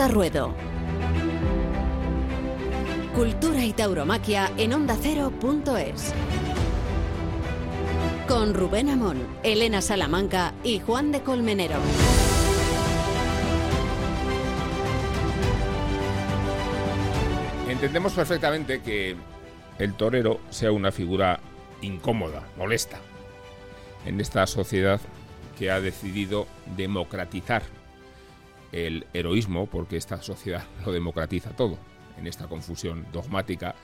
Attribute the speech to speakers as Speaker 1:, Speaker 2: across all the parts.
Speaker 1: Onda Ruedo. Cultura y tauromaquia en ondacero.es. Con Rubén Amón, Elena Salamanca y Juan de Colmenero.
Speaker 2: Entendemos perfectamente que el torero sea una figura incómoda, molesta, en esta sociedad que ha decidido democratizar el heroísmo, porque esta sociedad lo democratiza todo, en esta confusión dogmática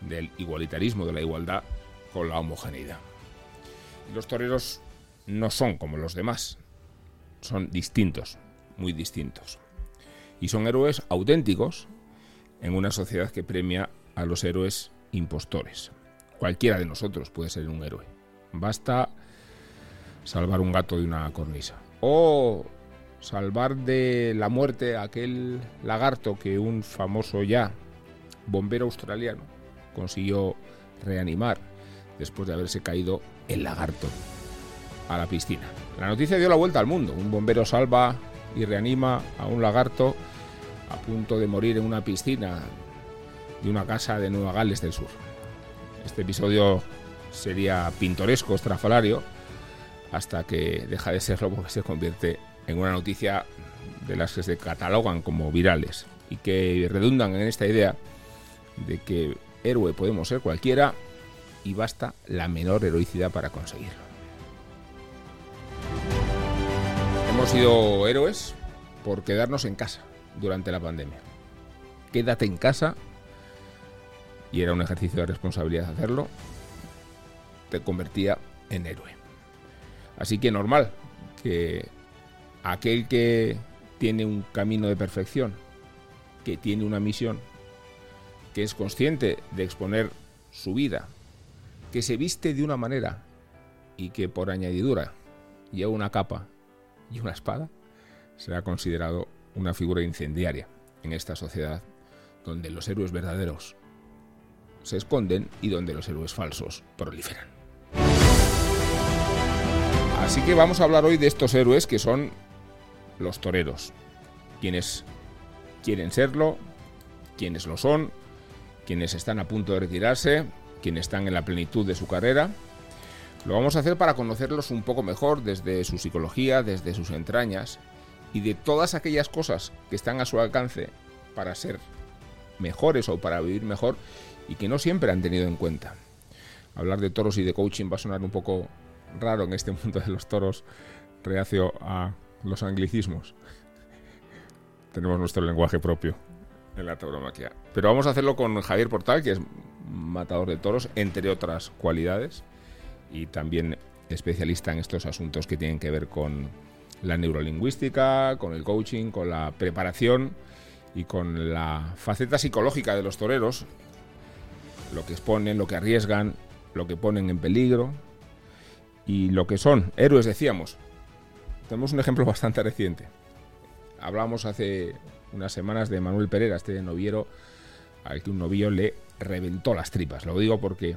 Speaker 2: del igualitarismo, de la igualdad, con la homogeneidad. Los toreros no son como los demás, son distintos, muy distintos. Y son héroes auténticos en una sociedad que premia a los héroes impostores. Cualquiera de nosotros puede ser un héroe. Basta salvar un gato de una cornisa. O salvar de la muerte a aquel lagarto que un famoso ya bombero australiano consiguió reanimar después de haberse caído el lagarto a la piscina. La noticia dio la vuelta al mundo. Un bombero salva y reanima a un lagarto a punto de morir en una piscina de una casa de Nueva Gales del Sur. Este episodio sería pintoresco, estrafalario, hasta que deja de serlo porque se convierte en una noticia de las que se catalogan como virales y que redundan en esta idea de que héroe podemos ser cualquiera y basta la menor heroicidad para conseguirlo. Hemos sido héroes por quedarnos en casa durante la pandemia. Quédate en casa, y era un ejercicio de responsabilidad hacerlo, te convertía en héroe. Así que normal que aquel que tiene un camino de perfección, que tiene una misión, que es consciente de exponer su vida, que se viste de una manera y que por añadidura lleva una capa y una espada, será considerado una figura incendiaria en esta sociedad donde los héroes verdaderos se esconden y donde los héroes falsos proliferan. Así que vamos a hablar hoy de estos héroes que son los toreros, quienes quieren serlo, quienes lo son, quienes están a punto de retirarse, quienes están en la plenitud de su carrera. Lo vamos a hacer para conocerlos un poco mejor desde su psicología, desde sus entrañas y de todas aquellas cosas que están a su alcance para ser mejores o para vivir mejor y que no siempre han tenido en cuenta. Hablar de toros y de coaching va a sonar un poco raro en este mundo de los toros, reacio a los anglicismos. Tenemos nuestro lenguaje propio en la tauromaquia. Pero vamos a hacerlo con Javier Portal, que es matador de toros, entre otras cualidades, y también especialista en estos asuntos que tienen que ver con la neurolingüística, con el coaching, con la preparación y con la faceta psicológica de los toreros, lo que exponen, lo que arriesgan, lo que ponen en peligro y lo que son héroes, decíamos. Tenemos un ejemplo bastante reciente. Hablamos hace unas semanas de Manuel Pereira, este noviero al que un novillo le reventó las tripas. Lo digo porque,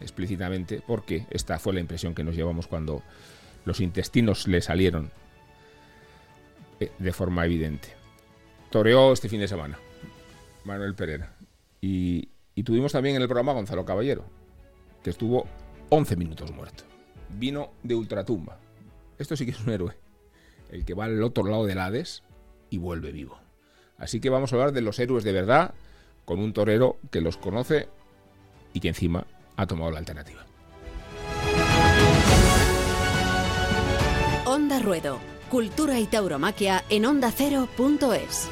Speaker 2: explícitamente, porque esta fue la impresión que nos llevamos cuando los intestinos le salieron eh, de forma evidente. Toreó este fin de semana, Manuel Pereira. Y, y tuvimos también en el programa Gonzalo Caballero, que estuvo 11 minutos muerto. Vino de ultratumba. Esto sí que es un héroe. El que va al otro lado del Hades y vuelve vivo. Así que vamos a hablar de los héroes de verdad con un torero que los conoce y que encima ha tomado la alternativa.
Speaker 1: Onda Ruedo, Cultura y Tauromaquia en ondacero.es.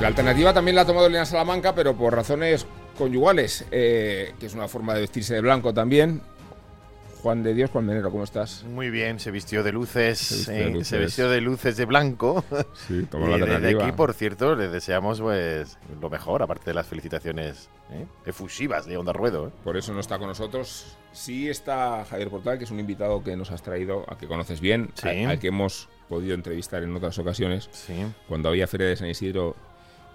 Speaker 2: La alternativa también la ha tomado Elena Salamanca, pero por razones conyugales, eh, que es una forma de vestirse de blanco también. Juan de Dios, Juan Menero, ¿cómo estás?
Speaker 3: Muy bien, se vistió de luces,
Speaker 2: Se vistió
Speaker 3: eh,
Speaker 2: de
Speaker 3: se
Speaker 2: luces.
Speaker 3: vistió de luces de blanco.
Speaker 2: Sí, tomó la
Speaker 3: desde
Speaker 2: alternativa.
Speaker 3: aquí, por cierto, le deseamos pues lo mejor, aparte de las felicitaciones ¿eh? efusivas de Onda Ruedo.
Speaker 2: Por eso no está con nosotros. Sí está Javier Portal, que es un invitado que nos has traído, a que conoces bien,
Speaker 3: Sí.
Speaker 2: al, al que hemos podido entrevistar en otras ocasiones,
Speaker 3: Sí.
Speaker 2: cuando había Feria de San Isidro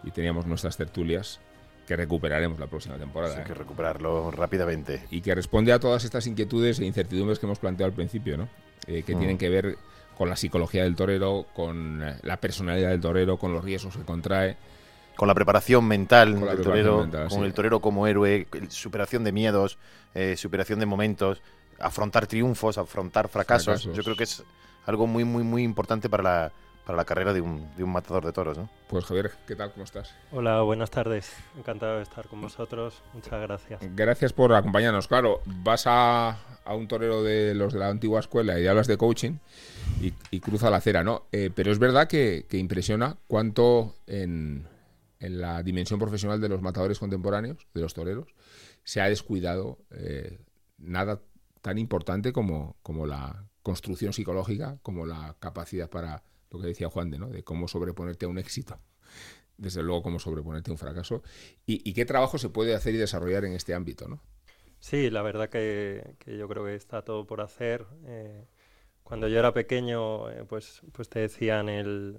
Speaker 2: y teníamos nuestras tertulias. que recuperaremos la próxima temporada.
Speaker 3: Hay
Speaker 2: ¿eh?
Speaker 3: que recuperarlo rápidamente.
Speaker 2: Y que responde a todas estas inquietudes e incertidumbres que hemos planteado al principio, ¿no? Eh, que
Speaker 3: Mm.
Speaker 2: tienen que ver con la psicología del torero, con eh, la personalidad del torero, con los riesgos que contrae.
Speaker 3: Con la preparación mental
Speaker 2: Con la
Speaker 3: del
Speaker 2: preparación
Speaker 3: torero,
Speaker 2: mental,
Speaker 3: con
Speaker 2: sí.
Speaker 3: el torero como héroe, superación de miedos, eh, superación de momentos, afrontar triunfos, afrontar fracasos.
Speaker 2: Fracasos.
Speaker 3: Yo creo que es algo muy, muy, muy importante para la, para la carrera de un, de un matador de toros, ¿no?
Speaker 2: Pues Javier, ¿qué tal? ¿Cómo estás?
Speaker 4: Hola, buenas tardes. Encantado de estar con vosotros. Muchas gracias.
Speaker 2: Gracias por acompañarnos. Claro, vas a, a un torero de los de la antigua escuela y hablas de coaching y, y cruza la acera, ¿no? Eh, pero es verdad que, que impresiona cuánto en, en la dimensión profesional de los matadores contemporáneos, de los toreros, se ha descuidado eh, nada tan importante como, como la construcción psicológica, como la capacidad para, lo que decía Juan de, ¿no? de cómo sobreponerte a un éxito desde luego cómo sobreponerte a un fracaso y, qué trabajo se puede hacer y desarrollar en este ámbito, ¿no?
Speaker 4: Sí, la verdad que, yo creo que está todo por hacer. Eh, cuando yo era pequeño, eh, pues, pues te decían el,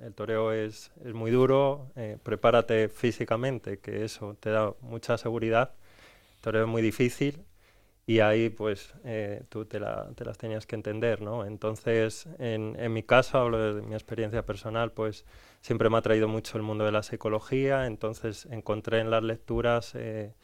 Speaker 4: el, toreo es, es muy duro, eh, prepárate físicamente, que eso te da mucha seguridad. El toreo es muy difícil y ahí pues eh, tú te, la- te las tenías que entender, ¿no? Entonces, en, en mi caso, hablo de mi experiencia personal, pues siempre me ha traído mucho el mundo de la psicología, entonces encontré en las lecturas eh,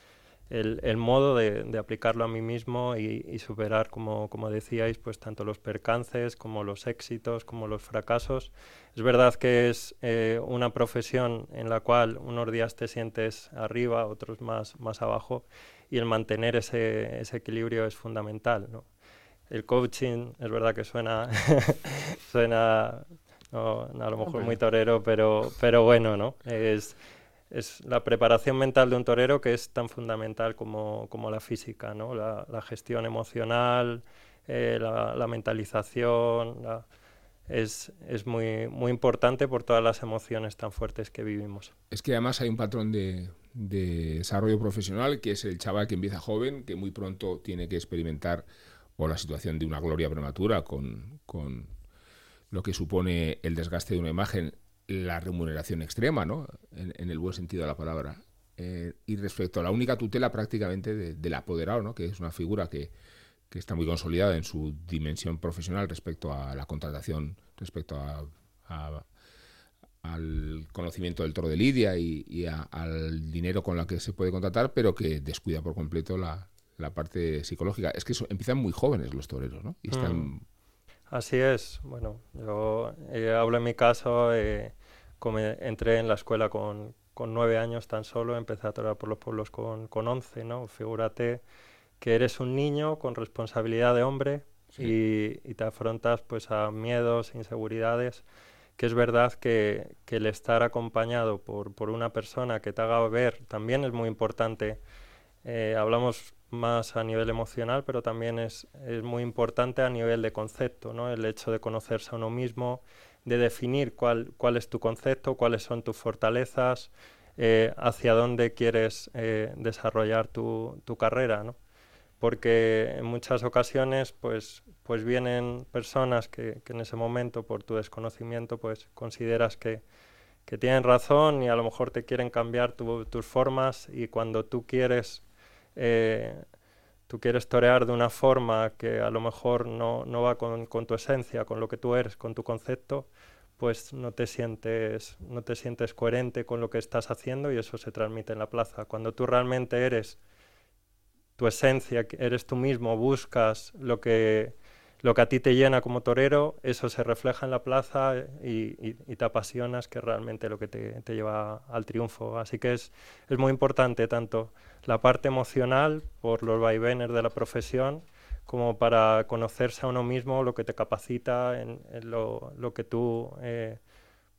Speaker 4: el, el modo de, de aplicarlo a mí mismo y, y superar, como, como decíais, pues tanto los percances como los éxitos, como los fracasos. Es verdad que es eh, una profesión en la cual unos días te sientes arriba, otros más, más abajo, y el mantener ese, ese equilibrio es fundamental. ¿no? El coaching es verdad que suena, suena no, a lo mejor muy torero, pero, pero bueno, ¿no? Es, es la preparación mental de un torero que es tan fundamental como, como la física, ¿no? La, la gestión emocional, eh, la, la mentalización, la- es, es muy, muy importante por todas las emociones tan fuertes que vivimos.
Speaker 2: Es que además hay un patrón de, de desarrollo profesional que es el chaval que empieza joven, que muy pronto tiene que experimentar o la situación de una gloria prematura con, con lo que supone el desgaste de una imagen, la remuneración extrema, ¿no? En, el buen sentido de la palabra. Eh, y respecto a la única tutela prácticamente de- del apoderado, ¿no? que es una figura que, que está muy consolidada en su dimensión profesional respecto a la contratación, respecto a, a- al conocimiento del toro de lidia y, y a- al dinero con la que se puede contratar, pero que descuida por completo la, la parte psicológica. Es que empiezan muy jóvenes los toreros, ¿no? Y están,
Speaker 4: Mm. Así es. Bueno, yo eh, hablo en mi caso, eh, como entré en la escuela con, con nueve años tan solo, empecé a torear por los pueblos con, con once, ¿no? Figúrate que eres un niño con responsabilidad de hombre y, y te afrontas pues a miedos, inseguridades, que es verdad que, el estar acompañado por, por una persona que te haga ver también es muy importante. Eh, hablamos más a nivel emocional, pero también es, es muy importante a nivel de concepto, ¿no? El hecho de conocerse a uno mismo, de definir cuál, cuál es tu concepto, cuáles son tus fortalezas, eh, hacia dónde quieres eh, desarrollar tu, tu carrera, ¿no? Porque en muchas ocasiones, pues, pues vienen personas que, en ese momento, por tu desconocimiento, pues consideras que, que tienen razón y a lo mejor te quieren cambiar tu- tus formas y cuando tú quieres eh, tú quieres torear de una forma que a lo mejor no, no va con, con tu esencia, con lo que tú eres, con tu concepto, pues no te sientes no te sientes coherente con lo que estás haciendo y eso se transmite en la plaza. Cuando tú realmente eres tu esencia, eres tú mismo, buscas lo que lo que a ti te llena como torero, eso se refleja en la plaza y, y- te apasionas, que es realmente lo que te, te lleva al triunfo. Así que es, es muy importante tanto la parte emocional por los vaivenes de la profesión, como para conocerse a uno mismo, lo que te capacita, en, en lo, lo que tú, eh,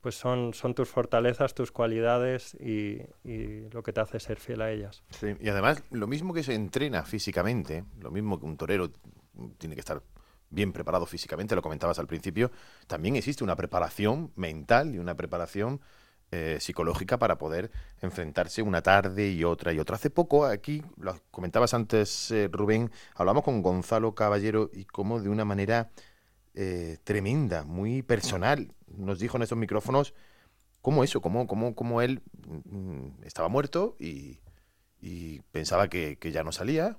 Speaker 4: pues son, son tus fortalezas, tus cualidades y, y lo que te hace ser fiel a ellas.
Speaker 3: Y además, lo mismo que se entrena físicamente, lo mismo que un torero tiene que estar bien preparado físicamente, lo comentabas al principio, también existe una preparación mental y una preparación eh, psicológica para poder enfrentarse una tarde y otra y otra. Hace poco, aquí, lo comentabas antes, eh, Rubén, hablamos con Gonzalo Caballero y cómo de una manera eh, tremenda, muy personal, nos dijo en esos micrófonos cómo eso, cómo, cómo, cómo él mm, estaba muerto y, y pensaba que, que, ya no salía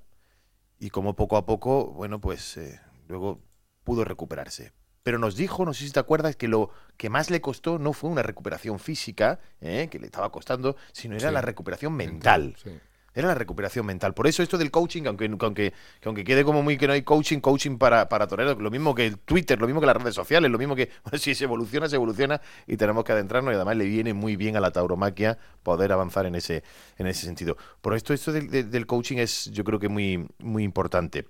Speaker 3: y cómo poco a poco, bueno, pues eh, luego pudo recuperarse. Pero nos dijo, no sé si te acuerdas, que lo que más le costó no fue una recuperación física, ¿eh? que le estaba costando, sino era
Speaker 2: Sí.
Speaker 3: la recuperación mental.
Speaker 2: Sí.
Speaker 3: Era la recuperación mental. Por eso esto del coaching, aunque, aunque, que aunque quede como muy que no hay coaching, coaching para, para toreros, lo mismo que el Twitter, lo mismo que las redes sociales, lo mismo que bueno, si se evoluciona, se evoluciona y tenemos que adentrarnos y además le viene muy bien a la tauromaquia poder avanzar en ese, en ese sentido. Por esto, esto del, coaching es yo creo que muy, muy importante.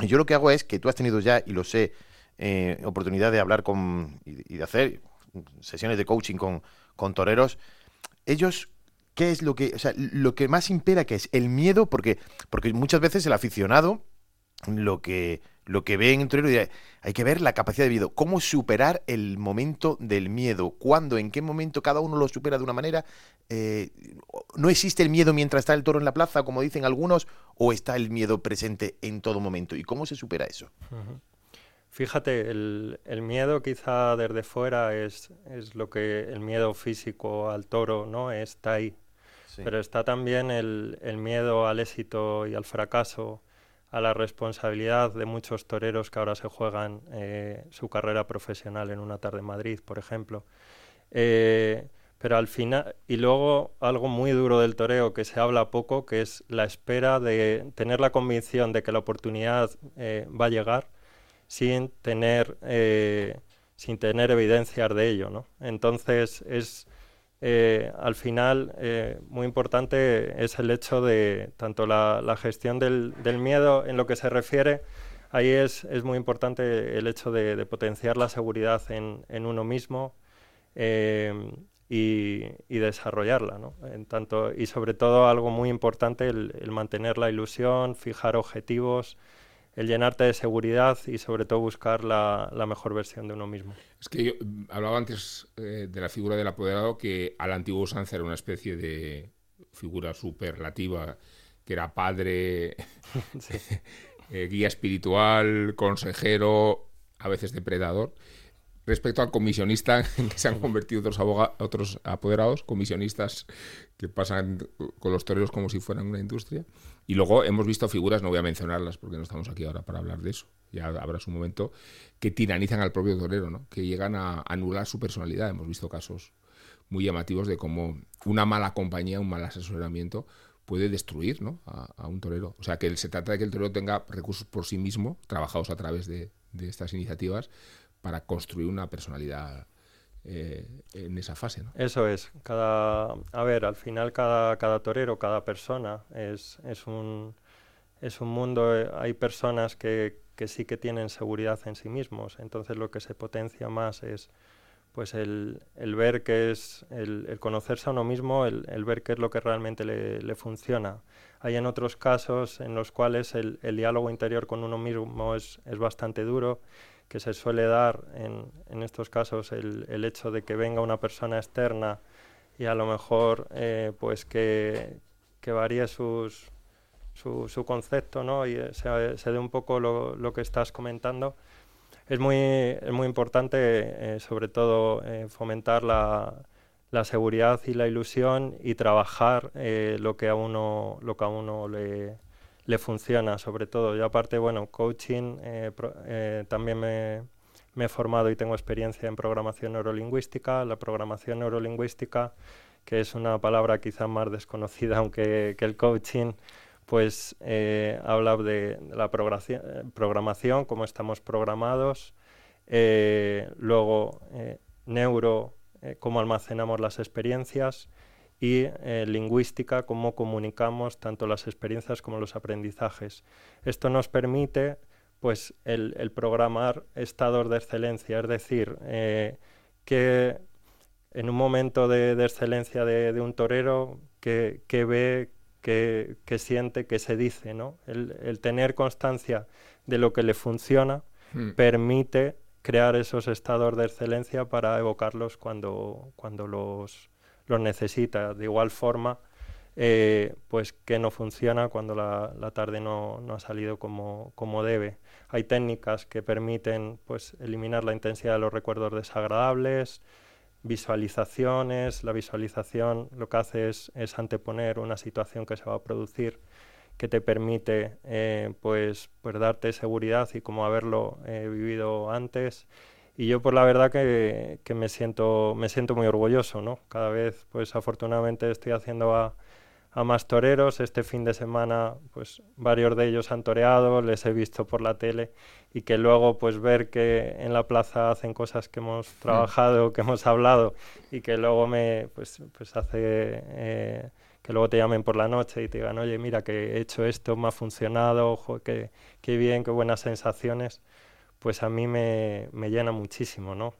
Speaker 3: Y yo lo que hago es que tú has tenido ya, y lo sé, eh, oportunidad de hablar con y, y de hacer sesiones de coaching con, con toreros. Ellos ¿Qué es lo que, o sea, lo que más impera que es el miedo? Porque, porque muchas veces el aficionado lo que, lo que ve en un dirá, hay que ver la capacidad de miedo, cómo superar el momento del miedo, cuándo, en qué momento cada uno lo supera de una manera. Eh, ¿No existe el miedo mientras está el toro en la plaza, como dicen algunos, o está el miedo presente en todo momento? ¿Y cómo se supera eso?
Speaker 4: Fíjate, el, el miedo quizá desde fuera es, es lo que el miedo físico al toro, ¿no? Está ahí. Pero está también el, el miedo al éxito y al fracaso, a la responsabilidad de muchos toreros que ahora se juegan eh, su carrera profesional en una tarde en Madrid, por ejemplo. Eh, pero al final, y luego algo muy duro del toreo que se habla poco, que es la espera de tener la convicción de que la oportunidad eh, va a llegar sin tener, eh, sin tener evidencias de ello. ¿no? Entonces es eh, al final eh, muy importante es el hecho de tanto la, la gestión del, del, miedo en lo que se refiere, ahí es, es muy importante el hecho de, de potenciar la seguridad en, en uno mismo eh, y, y, desarrollarla. ¿no? En tanto, y sobre todo algo muy importante, el, el mantener la ilusión, fijar objetivos, el llenarte de seguridad y sobre todo buscar la, la, mejor versión de uno mismo.
Speaker 2: Es que yo hablaba antes eh, de la figura del apoderado que al antiguo usanza era una especie de figura superlativa que era padre, sí. eh, guía espiritual, consejero, a veces depredador. Respecto al comisionista, en que se han convertido otros, otros apoderados, comisionistas que pasan con los toreros como si fueran una industria. Y luego hemos visto figuras, no voy a mencionarlas porque no estamos aquí ahora para hablar de eso, ya habrá su momento, que tiranizan al propio torero, ¿no? que llegan a anular su personalidad. Hemos visto casos muy llamativos de cómo una mala compañía, un mal asesoramiento puede destruir ¿no? a, a, un torero. O sea, que se trata de que el torero tenga recursos por sí mismo, trabajados a través de, de estas iniciativas, para construir una personalidad eh, en esa fase. ¿no?
Speaker 4: Eso es. Cada, a ver, al final cada, cada torero, cada persona es, es, un, es un mundo. eh, Hay personas que, que, sí que tienen seguridad en sí mismos. Entonces lo que se potencia más es pues el, el ver qué es, el, el, conocerse a uno mismo, el, el, ver qué es lo que realmente le, le, funciona. Hay en otros casos en los cuales el, diálogo interior con uno mismo es, es bastante duro que se suele dar en, en estos casos el, el, hecho de que venga una persona externa y a lo mejor eh, pues que, que varíe sus, su, su, concepto ¿no? y se, se dé un poco lo, lo, que estás comentando. Es muy, es muy importante, eh, sobre todo, eh, fomentar la, la, seguridad y la ilusión y trabajar eh, lo, que a uno, lo que a uno le, le funciona sobre todo. Yo aparte, bueno, coaching, eh, eh, también me, he formado y tengo experiencia en programación neurolingüística. La programación neurolingüística, que es una palabra quizá más desconocida aunque que el coaching, pues eh, habla de, la programación, cómo estamos programados, luego neuro, cómo almacenamos las experiencias, y eh, lingüística, cómo comunicamos tanto las experiencias como los aprendizajes. Esto nos permite pues, el, el programar estados de excelencia, es decir, eh, que en un momento de, de excelencia de, de, un torero, que, que ve, que, que, siente, que se dice, ¿no? El, el, tener constancia de lo que le funciona mm. permite crear esos estados de excelencia para evocarlos cuando, cuando los, los necesita. De igual forma, eh, pues que no funciona cuando la, la tarde no, no, ha salido como, como, debe. Hay técnicas que permiten pues, eliminar la intensidad de los recuerdos desagradables, visualizaciones. La visualización lo que hace es, anteponer una situación que se va a producir que te permite eh, pues, pues darte seguridad y como haberlo eh, vivido antes. Y yo pues la verdad que, que, me, siento, me siento muy orgulloso, ¿no? Cada vez pues afortunadamente estoy haciendo a, a más toreros. Este fin de semana, pues varios de ellos han toreado, les he visto por la tele y que luego pues ver que en la plaza hacen cosas que hemos mm. trabajado, que hemos hablado y que luego me pues, pues hace eh, que luego te llamen por la noche y te digan, oye, mira que he hecho esto, me ha funcionado, ojo, qué, qué bien, qué buenas sensaciones, pues a mí me, me llena muchísimo, ¿no?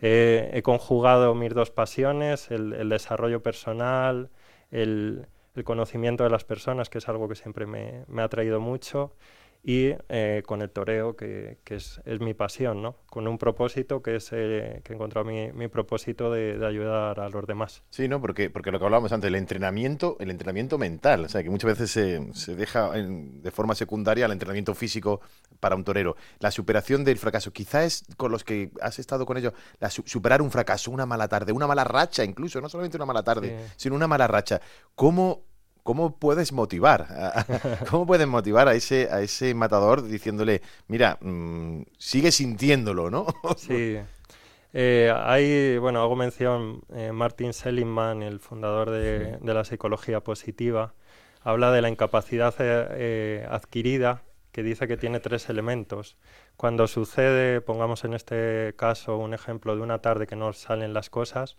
Speaker 4: he conjugado mis dos pasiones, el, desarrollo personal, el, conocimiento de las personas, que es algo que siempre me, me ha traído mucho, y eh, con el toreo, que, que es, es, mi pasión, ¿no? Con un propósito que es eh, que he encontrado mi, mi propósito de, de, ayudar a los demás.
Speaker 3: Sí, ¿no? Porque, porque lo que hablábamos antes, el entrenamiento, el entrenamiento mental, o sea, que muchas veces se, se deja en, de forma secundaria el entrenamiento físico para un torero. La superación del fracaso, quizás es con los que has estado con ellos, la, superar un fracaso, una mala tarde, una mala racha incluso, no solamente una mala tarde, sí. sino una mala racha. ¿Cómo ¿cómo puedes motivar? ¿Cómo puedes motivar a ese, a ese matador diciéndole, mira, mmm, sigue sintiéndolo, ¿no?
Speaker 4: sí. Eh, hay, bueno, hago mención, eh, Martin Seligman, el fundador de, sí. de, la psicología positiva, habla de la incapacidad eh, adquirida, que dice que tiene tres elementos. Cuando sucede, pongamos en este caso un ejemplo de una tarde que no salen las cosas,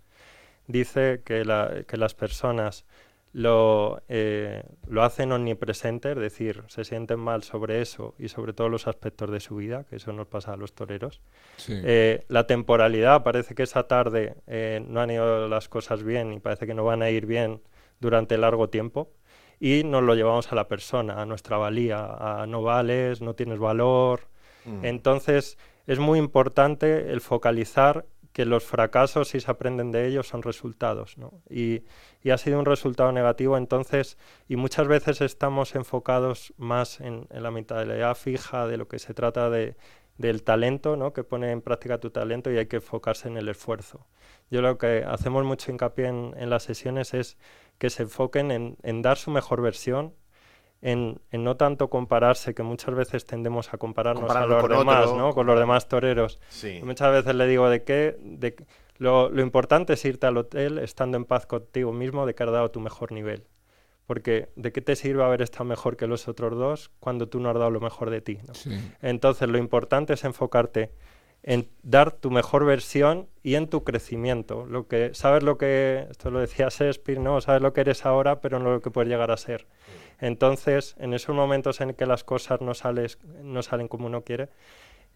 Speaker 4: dice que, la, que las personas lo, eh, lo hacen omnipresente, es decir, se sienten mal sobre eso y sobre todos los aspectos de su vida, que eso nos pasa a los toreros. Sí. Eh, la temporalidad, parece que esa tarde eh, no han ido las cosas bien y parece que no van a ir bien durante largo tiempo y nos lo llevamos a la persona, a nuestra valía, a no vales, no tienes valor. Mm. Entonces, es muy importante el focalizar que los fracasos, si se aprenden de ellos, son resultados. Y, y, ha sido un resultado negativo, entonces, y muchas veces estamos enfocados más en, en la mentalidad fija de lo que se trata de, del talento, ¿no? que pone en práctica tu talento y hay que enfocarse en el esfuerzo. Yo lo que hacemos mucho hincapié en, las sesiones es que se enfoquen en, en dar su mejor versión en, en, no tanto compararse, que muchas veces tendemos a compararnos Compararlo a los demás, otro. ¿no? con los demás toreros.
Speaker 3: Sí.
Speaker 4: Muchas veces le digo de qué, de, lo, lo, importante es irte al hotel estando en paz contigo mismo de que has dado tu mejor nivel. Porque ¿de qué te sirve haber estado mejor que los otros dos cuando tú no has dado lo mejor de ti? ¿no?
Speaker 2: Sí.
Speaker 4: Entonces lo importante es enfocarte en dar tu mejor versión y en tu crecimiento. Lo que, sabes lo que, esto lo decía Shakespeare, ¿no? Sabes lo que eres ahora, pero no lo que puedes llegar a ser. Entonces, en esos momentos en que las cosas no, no salen como uno quiere,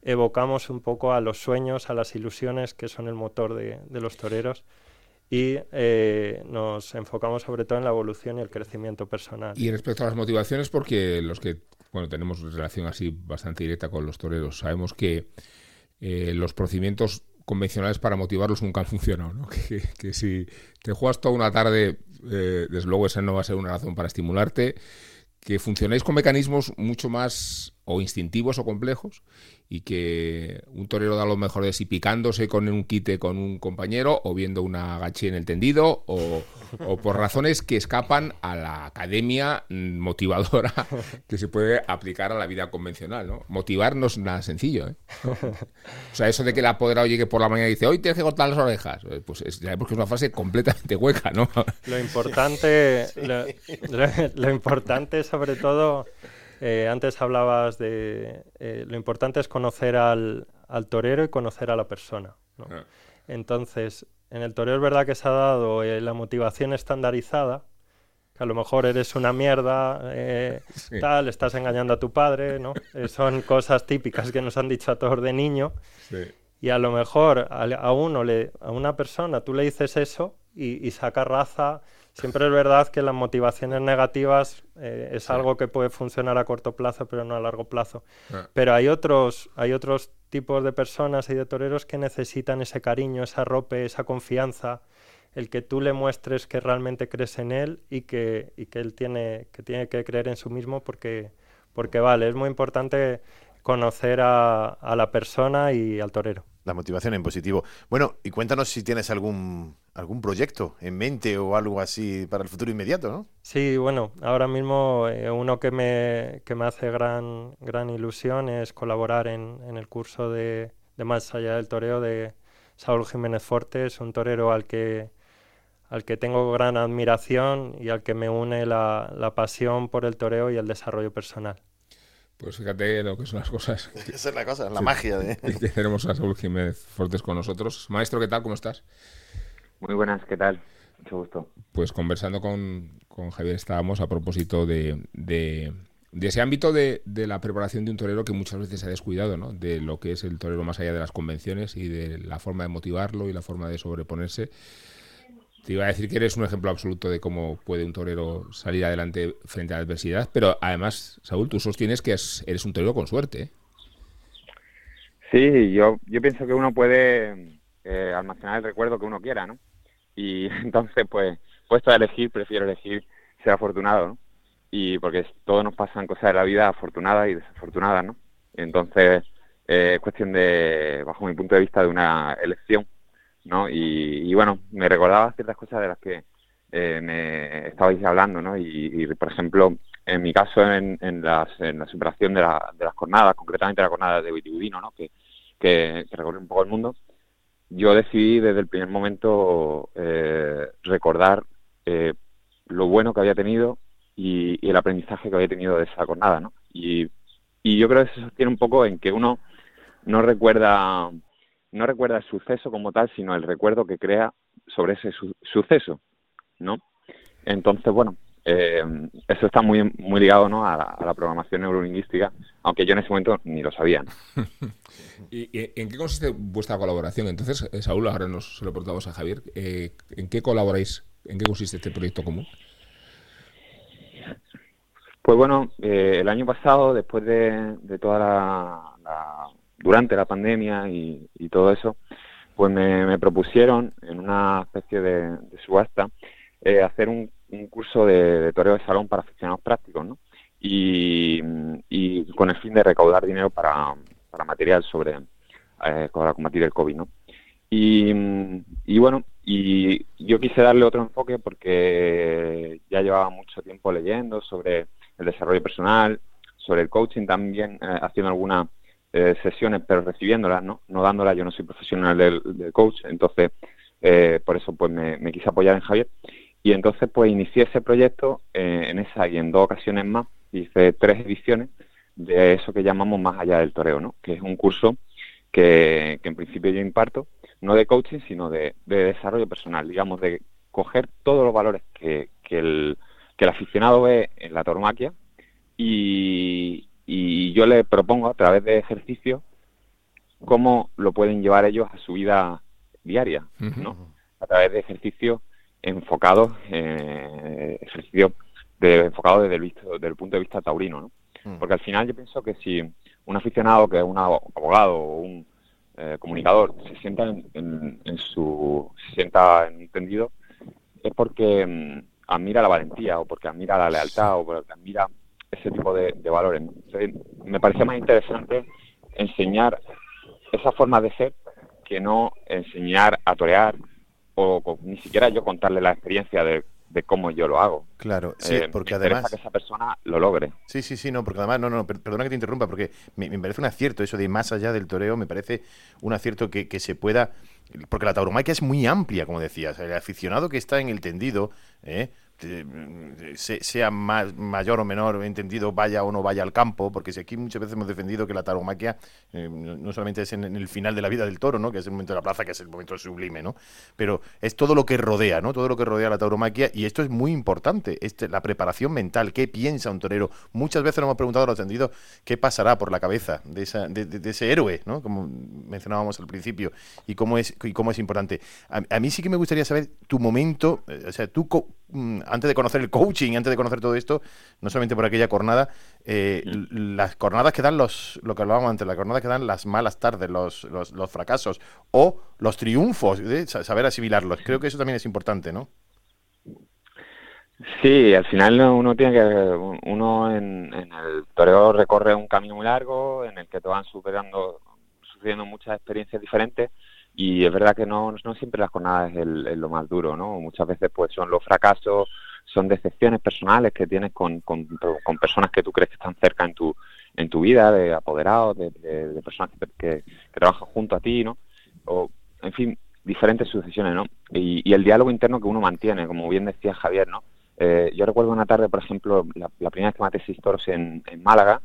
Speaker 4: evocamos un poco a los sueños, a las ilusiones que son el motor de, de los toreros y eh, nos enfocamos sobre todo en la evolución y el crecimiento personal.
Speaker 2: Y respecto a las motivaciones, porque los que bueno tenemos relación así bastante directa con los toreros, sabemos que eh, los procedimientos convencionales para motivarlos nunca han funcionado. ¿no? Que, si te juegas toda una tarde, eh, desde luego esa no va a ser una razón para estimularte, que funcionáis con mecanismos mucho más o instintivos o complejos y que un torero da lo mejor de sí picándose con un quite con un compañero o viendo una gachi en el tendido o, o, por razones que escapan a la academia motivadora que se puede aplicar a la vida convencional. ¿no? Motivar no es nada sencillo. ¿eh? O sea, eso de que el apoderado llegue por la mañana y dice hoy tienes que cortar las orejas, pues es, porque es una frase completamente hueca. ¿no?
Speaker 4: Lo importante, sí. lo, lo, lo importante sobre todo eh, antes hablabas de eh, lo importante es conocer al, al, torero y conocer a la persona. ¿no? Ah. Entonces, en el torero es verdad que se ha dado eh, la motivación estandarizada, que a lo mejor eres una mierda, sí. tal, estás engañando a tu padre, ¿no? Son cosas típicas que nos han dicho a todos de niño.
Speaker 2: Sí.
Speaker 4: Y a lo mejor a, a, uno, le, a una persona, tú le dices eso y, y saca raza Siempre es verdad que las motivaciones negativas eh, es sí. algo que puede funcionar a corto plazo, pero no a largo plazo. Ah. Pero hay otros, hay otros tipos de personas y de toreros que necesitan ese cariño, esa rope, esa confianza, el que tú le muestres que realmente crees en él y que, y que él tiene que, tiene que creer en sí mismo porque, porque vale, es muy importante conocer a, a la persona y al torero.
Speaker 3: La motivación en positivo. Bueno, y cuéntanos si tienes algún, algún proyecto en mente o algo así para el futuro inmediato, ¿no?
Speaker 4: Sí, bueno, ahora mismo eh, uno que me, que me hace gran, gran ilusión es colaborar en, en el curso de, Más allá del toreo de Saúl Jiménez Fortes, un torero al que, al que tengo gran admiración y al que me une la, la pasión por el toreo y el desarrollo personal.
Speaker 2: Pues fíjate lo que son las cosas.
Speaker 3: Esa es la cosa, la magia de...
Speaker 2: Que tenemos a Saúl Jiménez Fortes con nosotros. Maestro, ¿qué tal? ¿Cómo estás?
Speaker 5: Muy buenas, ¿qué tal? Mucho gusto.
Speaker 2: Pues conversando con, con Javier estábamos a propósito de, de, de ese ámbito de, de, la preparación de un torero que muchas veces se ha descuidado, ¿no? De lo que es el torero más allá de las convenciones y de la forma de motivarlo y la forma de sobreponerse. Te iba a decir que eres un ejemplo absoluto de cómo puede un torero salir adelante frente a la adversidad, pero además, Saúl, tú sostienes que eres un torero con suerte. ¿eh?
Speaker 5: Sí, yo, pienso que uno puede eh, almacenar el recuerdo que uno quiera, ¿no? Y entonces, pues, puesto a elegir, prefiero elegir ser afortunado, ¿no? Y porque todos nos pasan cosas de la vida afortunadas y desafortunadas, ¿no? Entonces, eh, es cuestión de, bajo mi punto de vista, de una elección ¿no? Y, y, bueno, me recordaba ciertas cosas de las que eh, me estabais hablando, ¿no? Y, y, por ejemplo, en mi caso, en, en, las, en la superación de, la, de, las jornadas, concretamente la jornada de Vitibudino, ¿no? Que, que, que, recorre un poco el mundo, yo decidí desde el primer momento eh, recordar eh, lo bueno que había tenido y, y, el aprendizaje que había tenido de esa jornada, ¿no? Y, y yo creo que se sostiene un poco en que uno no recuerda no recuerda el suceso como tal, sino el recuerdo que crea sobre ese su suceso, ¿no? Entonces, bueno, eh, eso está muy muy ligado ¿no? a, la, a, la, programación neurolingüística, aunque yo en ese momento ni lo sabía. ¿no?
Speaker 2: ¿Y, en qué consiste vuestra colaboración? Entonces, eh, Saúl, ahora nos lo preguntamos a Javier, eh, ¿en qué colaboráis? ¿En qué consiste este proyecto común?
Speaker 5: Pues bueno, eh, el año pasado, después de, de toda la, la durante la pandemia y, todo eso, pues me, propusieron en una especie de, de subasta eh, hacer un, un, curso de, de, toreo de salón para aficionados prácticos, ¿no? Y, con el fin de recaudar dinero para, para material sobre eh, combatir el COVID, ¿no? Y, y, bueno, y yo quise darle otro enfoque porque ya llevaba mucho tiempo leyendo sobre el desarrollo personal, sobre el coaching también, eh, haciendo alguna eh, sesiones, pero recibiéndolas, ¿no? No dándolas, yo no soy profesional del, coach, entonces eh, por eso pues me, quise apoyar en Javier. Y entonces pues inicié ese proyecto eh, en esa y en dos ocasiones más, hice tres ediciones de eso que llamamos Más allá del toreo, ¿no? Que es un curso que, en principio yo imparto, no de coaching, sino de, de desarrollo personal, digamos, de coger todos los valores que, que, el, que el aficionado ve en la tauromaquia y, y yo le propongo a través de ejercicios cómo lo pueden llevar ellos a su vida diaria, ¿no? A través de ejercicios enfocados, eh, ejercicios de, enfocados desde el, visto, desde el punto de vista taurino, ¿no? Uh -huh. Porque al final yo pienso que si un aficionado que es un abogado o un eh, comunicador se sienta en, en, en, su se sienta entendido es porque mm, admira la valentía o porque admira la lealtad o porque admira ese tipo de, de valores. Entonces, me parecía más interesante enseñar esa forma de ser que no enseñar a torear o, o ni siquiera yo contarle la experiencia de, de cómo yo lo hago.
Speaker 3: Claro, sí, eh, porque me además...
Speaker 5: que esa persona lo logre.
Speaker 3: Sí, sí, sí, no, porque además, no, no, perdona que te interrumpa, porque me, me parece un acierto eso de más allá del toreo, me parece un acierto que, que se pueda... Porque la tauromaquia es muy amplia, como decías. El aficionado que está en el tendido, ¿eh? Sea más, mayor o menor entendido, vaya o no vaya al campo, porque si aquí muchas veces hemos defendido que la tauromaquia eh, no solamente es en, el final de la vida del toro, ¿no? que es el momento de la plaza, que es el momento sublime, ¿no? pero es todo lo que rodea, ¿no? todo lo que rodea la tauromaquia, y esto es muy importante, este, la preparación mental, qué piensa un torero. Muchas veces nos hemos preguntado a los tendidos qué pasará por la cabeza de, ese héroe, ¿no? como mencionábamos al principio, y cómo es, y cómo es importante. A, a mí sí que me gustaría saber tu momento, eh, o sea, tú antes de conocer el coaching, antes de conocer todo esto, no solamente por aquella jornada, eh, mm. las jornadas que dan los, lo que hablábamos antes, las jornadas que dan las malas tardes, los, los, los fracasos o los triunfos, ¿eh? saber asimilarlos. Creo que eso también es importante, ¿no?
Speaker 5: Sí, al final uno tiene que, uno en, en el toreo recorre un camino muy largo en el que te van superando sufriendo muchas experiencias diferentes y es verdad que no, no siempre las jornadas es, el, lo más duro, ¿no? Muchas veces pues son los fracasos, son decepciones personales que tienes con, con, personas que tú crees que están cerca en tu, en tu vida, de apoderados, de, de, personas que, trabajan junto a ti, ¿no? O, en fin, diferentes sucesiones, ¿no? Y, y, el diálogo interno que uno mantiene, como bien decía Javier, ¿no? Eh, yo recuerdo una tarde, por ejemplo, la, primera vez que maté seis toros en, en Málaga,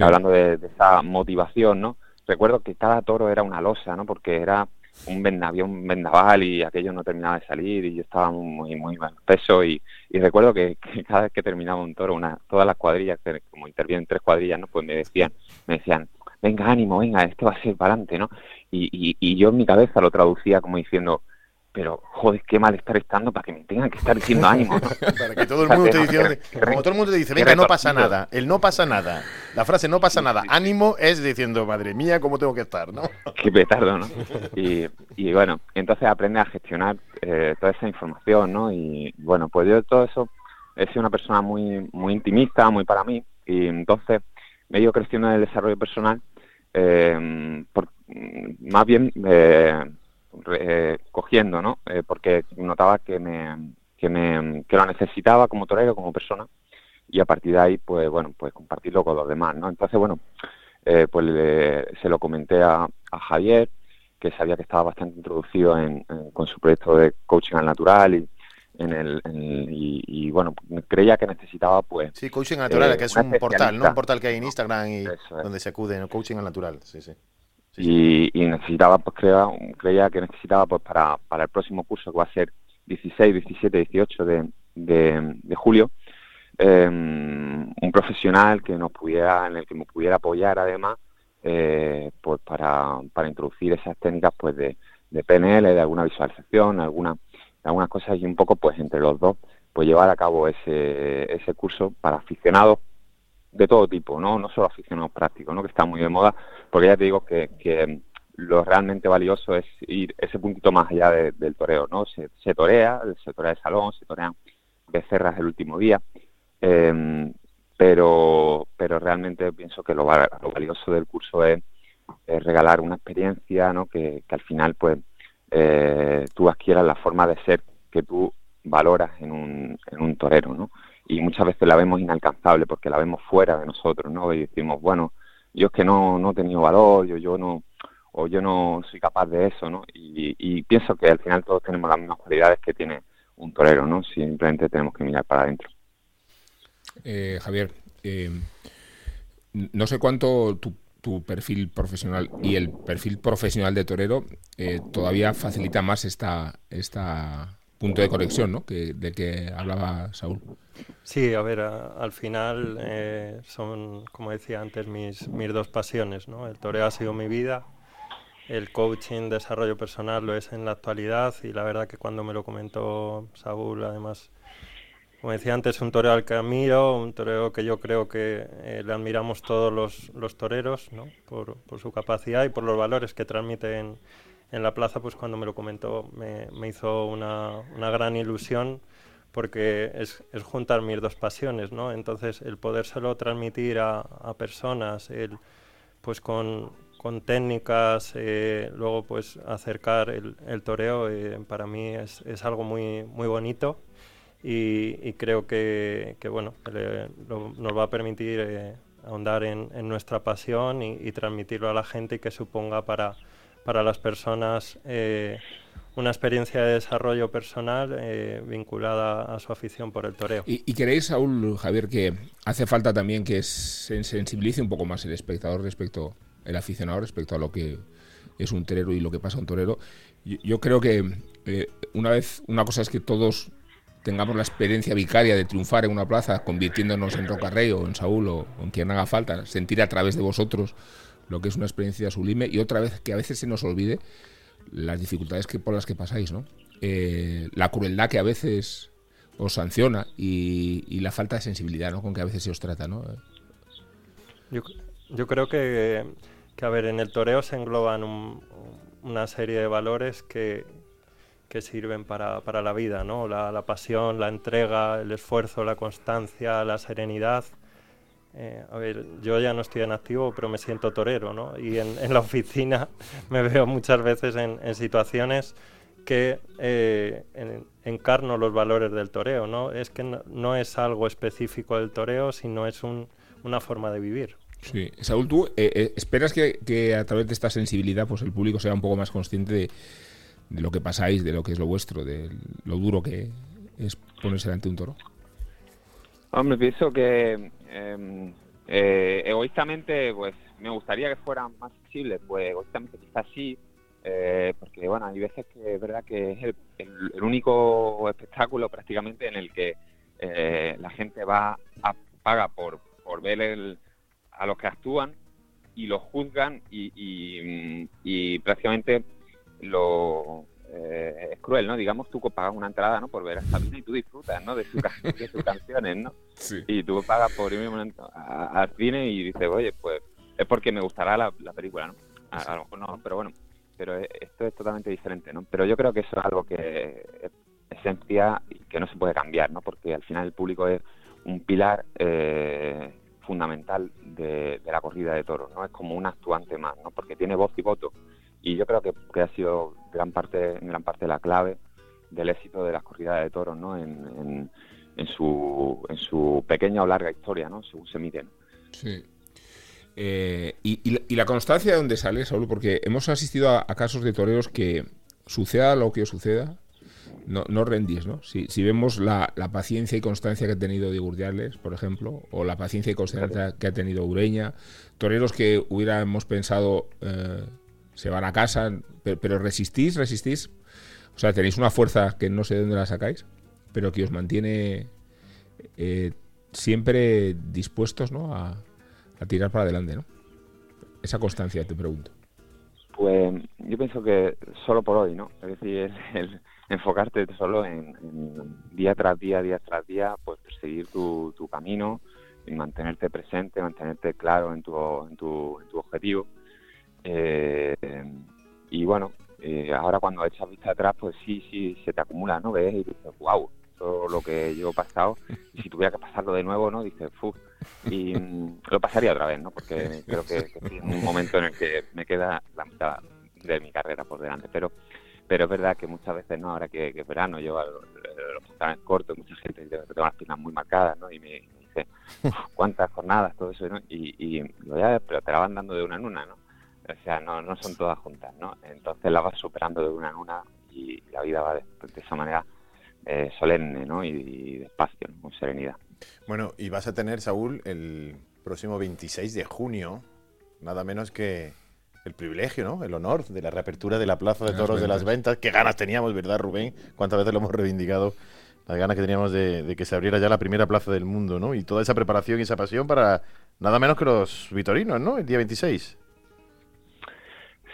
Speaker 5: hablando de, de, esa motivación, ¿no? Recuerdo que cada toro era una losa, ¿no? Porque era un, un vendaval y aquello no terminaba de salir y yo estaba muy, muy mal peso y, recuerdo que, cada vez que terminaba un toro, una, todas las cuadrillas, como intervienen tres cuadrillas, ¿no? Pues me decían, me decían, venga, ánimo, venga, esto va a ser para adelante, ¿no? Y, y, y yo en mi cabeza lo traducía como diciendo, pero joder, qué mal estar estando para que me tengan que estar diciendo ánimo.
Speaker 3: para que todo el mundo te dice, como todo el mundo te dice, venga, no pasa nada, el no pasa nada, la frase no pasa nada, ánimo es diciendo, madre mía, cómo tengo que estar, ¿no?
Speaker 5: Qué petardo, ¿no? Y, y bueno, entonces aprende a gestionar eh, toda esa información, ¿no? Y bueno, pues yo todo eso he sido una persona muy, muy intimista, muy para mí, y entonces me he ido creciendo en el desarrollo personal, eh, por, más bien... Eh, eh, cogiendo, ¿no? Eh, porque notaba que me, que me que lo necesitaba como torero, como persona, y a partir de ahí, pues bueno, pues compartirlo con los demás, ¿no? Entonces, bueno, eh, pues se lo comenté a, Javier, que sabía que estaba bastante introducido en, con su proyecto de coaching al natural y en el, y, bueno creía que necesitaba pues
Speaker 3: sí coaching al natural que es un portal no un portal que hay en Instagram y donde se acude coaching al natural sí sí
Speaker 5: y, necesitaba, pues creía, creía que necesitaba pues para, para el próximo curso que va a ser 16, 17, 18 de, de, julio, em, un profesional que nos pudiera, en el que me pudiera apoyar además, eh, pues para, para introducir esas técnicas pues de, de PNL, de alguna visualización, alguna, algunas cosas y un poco pues entre los dos pues llevar a cabo ese, ese curso para aficionados de todo tipo, ¿no? No solo aficionados prácticos, ¿no? Que está muy de moda, porque ya te digo que, que lo realmente valioso es ir ese puntito más allá del toreo, ¿no? Se, se torea, se torea de salón, se torean becerras el último día, em, pero, pero realmente pienso que lo, valioso del curso es, regalar una experiencia, ¿no? Que, que al final, pues, eh, tú adquieras la forma de ser que tú valoras en un, en un torero, ¿no? Y muchas veces la vemos inalcanzable porque la vemos fuera de nosotros, ¿no? Y decimos, bueno, yo es que no, no he tenido valor, yo, yo no, o yo no soy capaz de eso, ¿no? Y, pienso que al final todos tenemos las mismas cualidades que tiene un torero, ¿no? Simplemente tenemos que mirar para adentro.
Speaker 2: Eh, Javier, eh, no sé cuánto tu, tu, perfil profesional y el perfil profesional de torero eh, todavía facilita más esta, esta punto de conexión, ¿no? Que, de que hablaba Saúl.
Speaker 4: Sí, a ver, al final eh, son, como decía antes, mis, mis dos pasiones, ¿no? El toreo ha sido mi vida, el coaching, desarrollo personal lo es en la actualidad y la verdad que cuando me lo comentó Saúl, además, como decía antes, un toreo al que admiro, un toreo que yo creo que eh, le admiramos todos los, los toreros, ¿no? Por, por, su capacidad y por los valores que transmiten en la plaza, pues cuando me lo comentó me, hizo una, una, gran ilusión porque es, es, juntar mis dos pasiones, ¿no? Entonces el podérselo transmitir a, a personas, el, pues con, con técnicas, eh, luego pues acercar el, el toreo, eh, para mí es, es, algo muy, muy bonito y, y creo que, que bueno, nos va a permitir eh, ahondar en, en, nuestra pasión y, y transmitirlo a la gente y que suponga para para las personas eh, una experiencia de desarrollo personal eh, vinculada a su afición por el toreo.
Speaker 2: ¿Y, ¿Y, queréis, Saúl, Javier, que hace falta también que se sensibilice un poco más el espectador respecto, el aficionado respecto a lo que es un torero y lo que pasa a un torero? Yo, creo que eh, una vez, una cosa es que todos tengamos la experiencia vicaria de triunfar en una plaza, convirtiéndonos en Rocarrey o en Saúl o en quien haga falta, sentir a través de vosotros lo que es una experiencia sublime y otra vez que a veces se nos olvide las dificultades que por las que pasáis, ¿no? Eh, la crueldad que a veces os sanciona y, la falta de sensibilidad ¿no? con que a veces se os trata, ¿no?
Speaker 4: Yo, yo creo que, que, a ver, en el toreo se engloban una serie de valores que, que sirven para, para, la vida, ¿no? La, pasión, la entrega, el esfuerzo, la constancia, la serenidad eh, a ver, yo ya no estoy en activo, pero me siento torero, ¿no? Y en, la oficina me veo muchas veces en, situaciones que eh, encarno los valores del toreo, ¿no? Es que no, es algo específico del toreo, sino es una forma de vivir.
Speaker 2: Sí, Saúl, ¿tú eh, esperas que, a través de esta sensibilidad pues el público sea un poco más consciente de, lo que pasáis, de lo que es lo vuestro, de lo duro que es ponerse delante un toro?
Speaker 5: Hombre, pienso que em, eh, egoístamente, pues me gustaría que fueran más sensibles, pues egoístamente quizás sí, eh, porque bueno, hay veces que es verdad que es el, único espectáculo prácticamente en el que eh, la gente va a, paga por, por ver a los que actúan y los juzgan y, y, y prácticamente lo, eh, es cruel, ¿no? Digamos, tú pagas una entrada, ¿no? Por ver a Sabina y tú disfrutas, ¿no? De, su, de sus canciones, ¿no? Y tú pagas por irme al cine y dices, oye, pues es porque me gustará la, película, ¿no? A, lo mejor no, pero bueno, pero esto es totalmente diferente, ¿no? Pero yo creo que eso es algo que es esencia y que no se puede cambiar, ¿no? Porque al final el público es un pilar eh, fundamental de, de, la corrida de toros, ¿no? Es como un actuante más, ¿no? Porque tiene voz y voto y yo creo que, ha sido gran parte, en gran parte la clave del éxito de las corridas de toros, ¿no? En, en, su, en su pequeña o larga historia, ¿no? Según se miden.
Speaker 2: Sí. Eh, y, la, constancia de dónde sale, Saúl, porque hemos asistido a, casos de toreros que suceda lo que suceda, no, no rendís, ¿no? Si, si vemos la, paciencia y constancia que ha tenido Diego Urdiales, por ejemplo, o la paciencia y constancia que ha tenido Ureña, toreros que hubiéramos pensado eh, se van a casa, pero, resistís, resistís. O sea, tenéis una fuerza que no sé de dónde la sacáis, pero que os mantiene eh, siempre dispuestos ¿no? a, tirar para adelante, ¿no? Esa constancia, te pregunto.
Speaker 5: Pues yo pienso que solo por hoy, ¿no? Es decir, el, enfocarte solo en, día tras día, día tras día, pues perseguir tu, tu camino y mantenerte presente, mantenerte claro en tu, en tu, en tu objetivo eh, y bueno, eh, ahora cuando echas vista atrás, pues sí, sí, se te acumula, ¿no? Ves y dices, wow, todo lo que yo he pasado, y si tuviera que pasarlo de nuevo, ¿no? Dices, fu y mm, lo pasaría otra vez, ¿no? Porque creo que, estoy en un momento en el que me queda la mitad de mi carrera por delante, pero pero es verdad que muchas veces, ¿no? Ahora que, que verano, yo los, los cortos, mucha gente tengo las piernas muy marcadas, ¿no? Y me, dice, ¿cuántas jornadas? Todo eso, ¿no? Y, y lo ya, pero te la van dando de una en una, ¿no? O sea, no, no son todas juntas, ¿no? Entonces la vas superando de una en una y la vida va de, esa manera eh, solemne, ¿no? Y, despacio, con serenidad.
Speaker 3: Bueno, y vas a tener, Saúl, el próximo 26 de junio, nada menos que el privilegio, ¿no? El honor de la reapertura de la Plaza de Toros de las Ventas. Qué ganas teníamos, ¿verdad, Rubén? Cuántas veces lo hemos reivindicado. Las ganas que teníamos de, de, que se abriera ya la primera plaza del mundo, ¿no? Y toda esa preparación y esa pasión para nada menos que los vitorinos, ¿no? El día 26.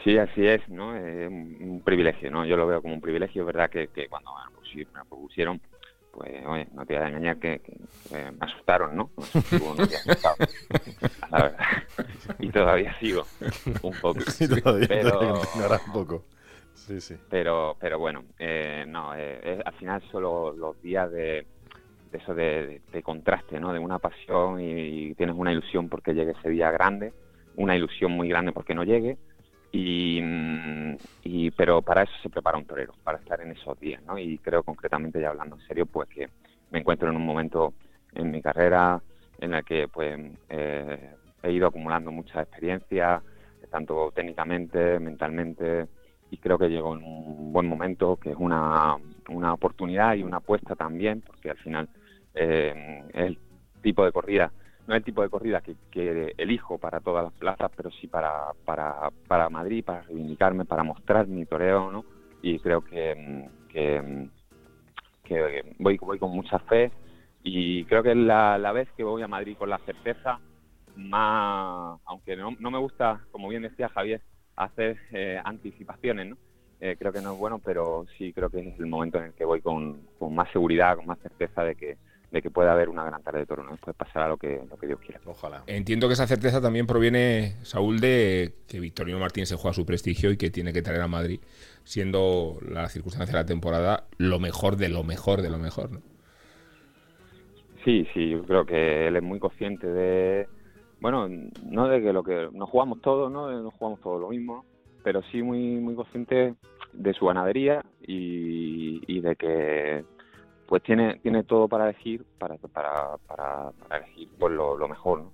Speaker 5: Sí, así es, ¿no? Es un, privilegio, ¿no? Yo lo veo como un privilegio, es verdad que, cuando me propusieron, pues, oye, no te voy a engañar que, me asustaron, ¿no? la verdad. Y todavía sigo un poco. Sí, todavía, pero, un poco. Sí, sí. Pero, pero bueno, eh, no, eh, al final solo los días de, eso de, contraste, ¿no? De una pasión y tienes una ilusión porque llegue ese día grande, una ilusión muy grande porque no llegue Mm, y, pero para eso se prepara un torero, para estar en esos días, ¿no? Y creo concretamente, ya hablando en serio, pues que me encuentro en un momento en mi carrera en el que pues eh, he ido acumulando mucha experiencia, tanto técnicamente, mentalmente, y creo que llego en un buen momento, que es una, una oportunidad y una apuesta también, porque al final eh, el tipo de corrida no es el tipo de corrida que, elijo para todas las plazas, pero sí para, para, para Madrid, para reivindicarme, para mostrar mi toreo, ¿no? Y creo que, que, voy, voy con mucha fe y creo que es la, la, vez que voy a Madrid con la certeza más, aunque no, no me gusta, como bien decía Javier, hacer eh, anticipaciones, ¿no? Eh, creo que no es bueno, pero sí creo que es el momento en el que voy con, con más seguridad, con más certeza de que, de que pueda haber una gran tarde de toro, ¿no? Después pasará lo que, lo que Dios quiera.
Speaker 2: Ojalá. Entiendo que esa certeza también proviene, Saúl, de que Victorino Martín se juega su prestigio y que tiene que traer a Madrid, siendo la circunstancia de la temporada lo mejor de lo mejor de lo mejor, ¿no?
Speaker 5: Sí, sí, yo creo que él es muy consciente de, bueno, no de que lo que nos jugamos todos, ¿no? No jugamos todos lo mismo, pero sí muy muy consciente de su ganadería y, de que pues tiene tiene todo para elegir para para, para, elegir pues lo, mejor ¿no?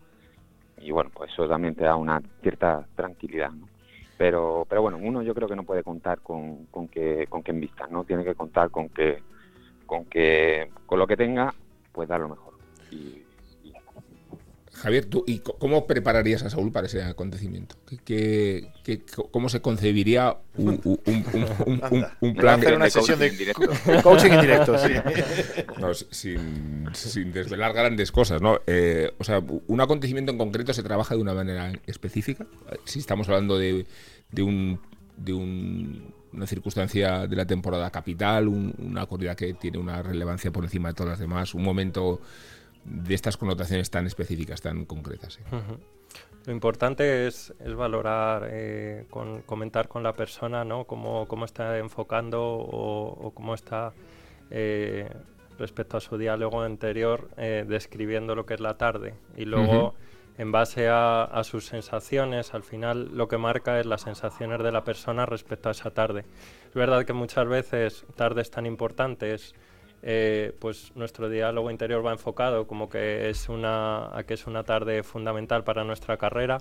Speaker 5: y bueno pues eso también te da una cierta tranquilidad ¿no? pero pero bueno uno yo creo que no puede contar con, con que con que no tiene que contar con que con que con lo que tenga pues dar lo mejor y,
Speaker 2: Javier, ¿tú, ¿y cómo prepararías a Saúl para ese acontecimiento? ¿Qué, cómo se concebiría un, plan?
Speaker 3: de una sesión de coaching en directo,
Speaker 2: sin, desvelar grandes cosas, ¿no? Eh, o sea, ¿un acontecimiento en concreto se trabaja de una manera específica? Si estamos hablando de, de un... De una circunstancia de la temporada capital, una corrida que tiene una relevancia por encima de todas las demás, un momento de estas connotaciones tan específicas, tan concretas.
Speaker 4: Lo importante es, es valorar, eh, con, comentar con la persona ¿no? cómo, cómo está enfocando o, cómo está eh, respecto a su diálogo anterior eh, describiendo lo que es la tarde. Y luego, en base a, a, sus sensaciones, al final lo que marca es las sensaciones de la persona respecto a esa tarde. Es verdad que muchas veces tardes tan importantes eh, pues nuestro diálogo interior va enfocado como que es una, a que es una tarde fundamental para nuestra carrera,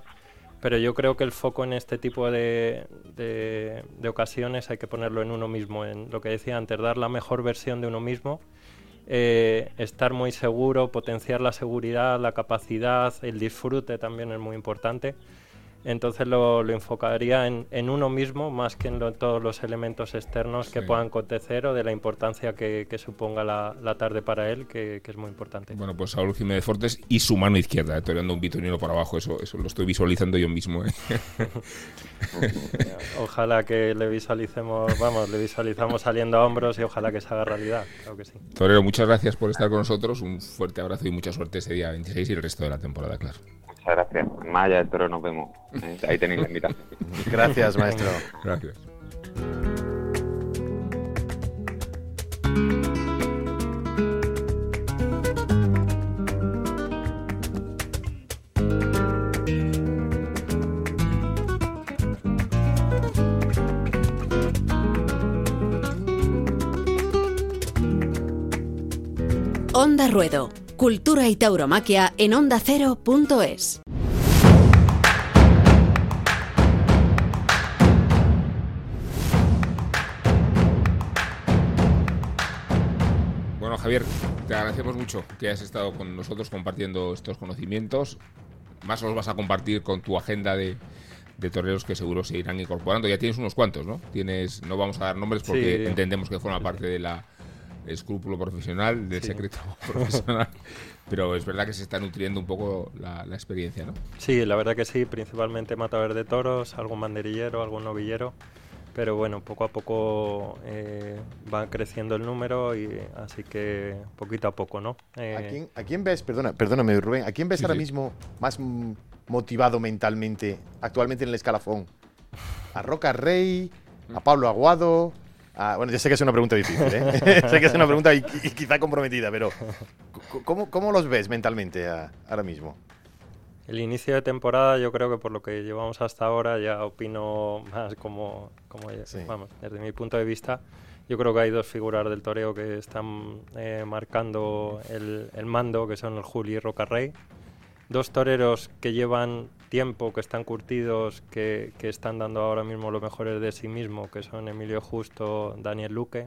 Speaker 4: pero yo creo que el foco en este tipo de, de, ocasiones hay que ponerlo en uno mismo, en lo que decía antes, dar la mejor versión de uno mismo, eh, estar muy seguro, potenciar la seguridad, la capacidad, el disfrute también es muy importante entonces lo, lo enfocaría en, en, uno mismo más que en todos los elementos externos que puedan acontecer o de la importancia que, que suponga la, la, tarde para él, que, que, es muy importante.
Speaker 2: Bueno, pues Saúl Jiménez Fortes y su mano izquierda, estoy dando un bitonino para abajo, eso, eso lo estoy visualizando yo mismo. ¿eh?
Speaker 4: ojalá que le visualicemos, vamos, le visualizamos saliendo a hombros y ojalá que se haga realidad, claro que sí.
Speaker 2: Torero, muchas gracias por estar con nosotros, un fuerte abrazo y mucha suerte ese día 26 y el resto de la temporada, claro.
Speaker 5: Muchas gracias. Maya del Toro nos vemos. Eh, ahí tenéis la invitación.
Speaker 3: gracias, maestro.
Speaker 2: Gracias.
Speaker 1: Onda Ruedo Cultura y tauromaquia en onda ondacero.es.
Speaker 2: Bueno, Javier, te agradecemos mucho que hayas estado con nosotros compartiendo estos conocimientos. Más los vas a compartir con tu agenda de, de toreros que seguro se irán incorporando. Ya tienes unos cuantos, ¿no? Tienes, no vamos a dar nombres porque entendemos que forma parte de la escrúpulo profesional, del secreto profesional, pero es verdad que se está nutriendo un poco la, experiencia, ¿no?
Speaker 4: Sí, la verdad que sí, principalmente matador de toros, algún banderillero, algún novillero, pero bueno, poco a poco eh, va creciendo el número y así que poquito a poco, ¿no?
Speaker 3: Eh, ¿A, quién, ves, perdona, perdóname Rubén, ¿a quién ves ahora mismo más motivado mentalmente actualmente en el escalafón? ¿A Roca Rey? ¿A Pablo Aguado? Ah, bueno, ya sé que es una pregunta difícil, ¿eh? sé que es una pregunta y, quizá comprometida, pero ¿cómo, cómo los ves mentalmente ahora mismo?
Speaker 4: El inicio de temporada, yo creo que por lo que llevamos hasta ahora, ya opino más como, como vamos, desde mi punto de vista, yo creo que hay dos figuras del toreo que están eh, marcando el, el, mando, que son el Juli y Rocarrey dos toreros que llevan tiempo, que están curtidos, que, que, están dando ahora mismo lo mejores de sí mismo, que son Emilio Justo, Daniel Luque,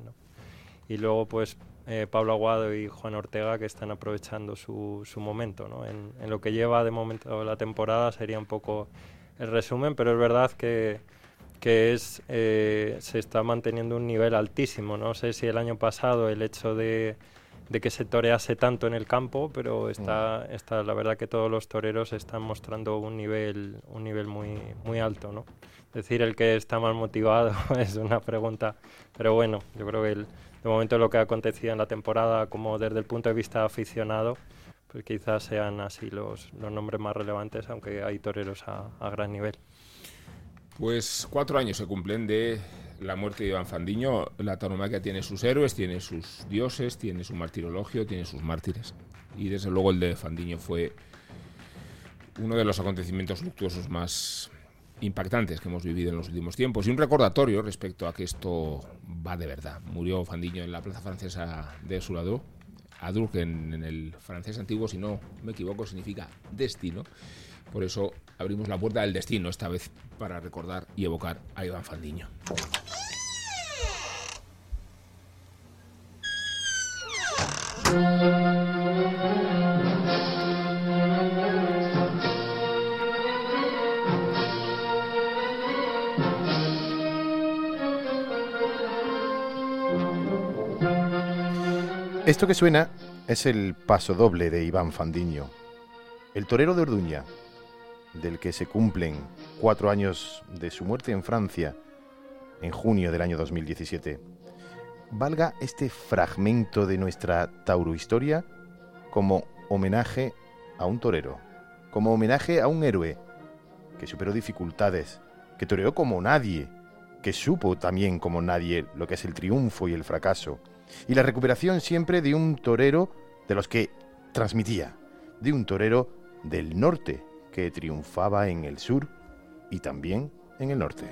Speaker 4: y luego pues eh, Pablo Aguado y Juan Ortega que están aprovechando su, su momento. ¿no? En, en, lo que lleva de momento la temporada sería un poco el resumen, pero es verdad que, que es, eh, se está manteniendo un nivel altísimo. No sé si el año pasado el hecho de de que se torease tanto en el campo, pero está, mm. está, la verdad que todos los toreros están mostrando un nivel, un nivel muy, muy alto, ¿no? Decir el que está más motivado es una pregunta, pero bueno, yo creo que el, de momento lo que ha acontecido en la temporada, como desde el punto de vista aficionado, pues quizás sean así los, los nombres más relevantes, aunque hay toreros a, a gran nivel.
Speaker 2: Pues cuatro años se cumplen de la muerte de Iván Fandiño, la tauromaquia tiene sus héroes, tiene sus dioses, tiene su martirologio, tiene sus mártires. Y desde luego el de Fandiño fue uno de los acontecimientos luctuosos más impactantes que hemos vivido en los últimos tiempos y un recordatorio respecto a que esto va de verdad. Murió Fandiño en la plaza francesa de Suladó, Adul, que en, el francés antiguo, si no me equivoco, significa destino. Por eso abrimos la puerta del destino, esta vez para recordar y evocar a Iván Fandiño.
Speaker 3: Esto que suena es el paso doble de Iván Fandiño, el torero de Orduña, del que se cumplen cuatro años de su muerte en Francia en junio del año 2017. Valga este fragmento de nuestra taurohistoria como homenaje a un torero, como homenaje a un héroe que superó dificultades, que toreó como nadie, que supo también como nadie lo que es el triunfo y el fracaso, y la recuperación siempre de un torero de los que transmitía, de un torero del norte que triunfaba en el sur y también en el norte.